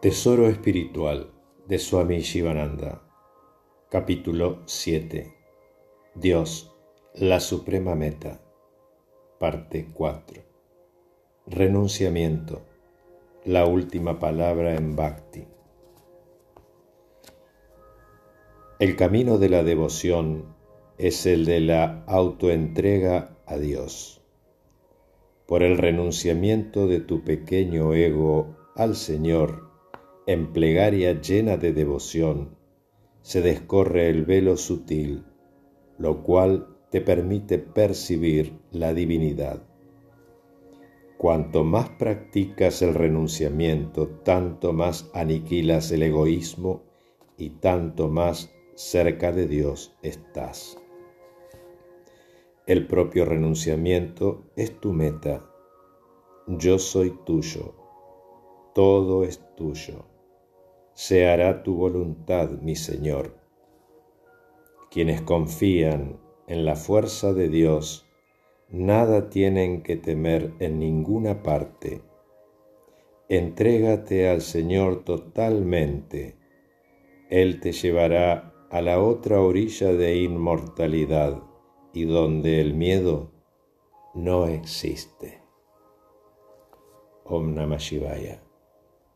Tesoro espiritual de Swami Shivananda. Capítulo 7. Dios, la suprema meta. Parte 4. Renunciamiento. La última palabra en Bhakti. El camino de la devoción es el de la autoentrega a Dios. Por el renunciamiento de tu pequeño ego al Señor, en plegaria llena de devoción, se descorre el velo sutil, lo cual te permite percibir la divinidad. Cuanto más practicas el renunciamiento, tanto más aniquilas el egoísmo y tanto más cerca de Dios estás. El propio renunciamiento es tu meta. Yo soy tuyo. Todo es tuyo se hará tu voluntad, mi Señor. Quienes confían en la fuerza de Dios, nada tienen que temer en ninguna parte. Entrégate al Señor totalmente. Él te llevará a la otra orilla de inmortalidad y donde el miedo no existe. Om Namah Shivaya.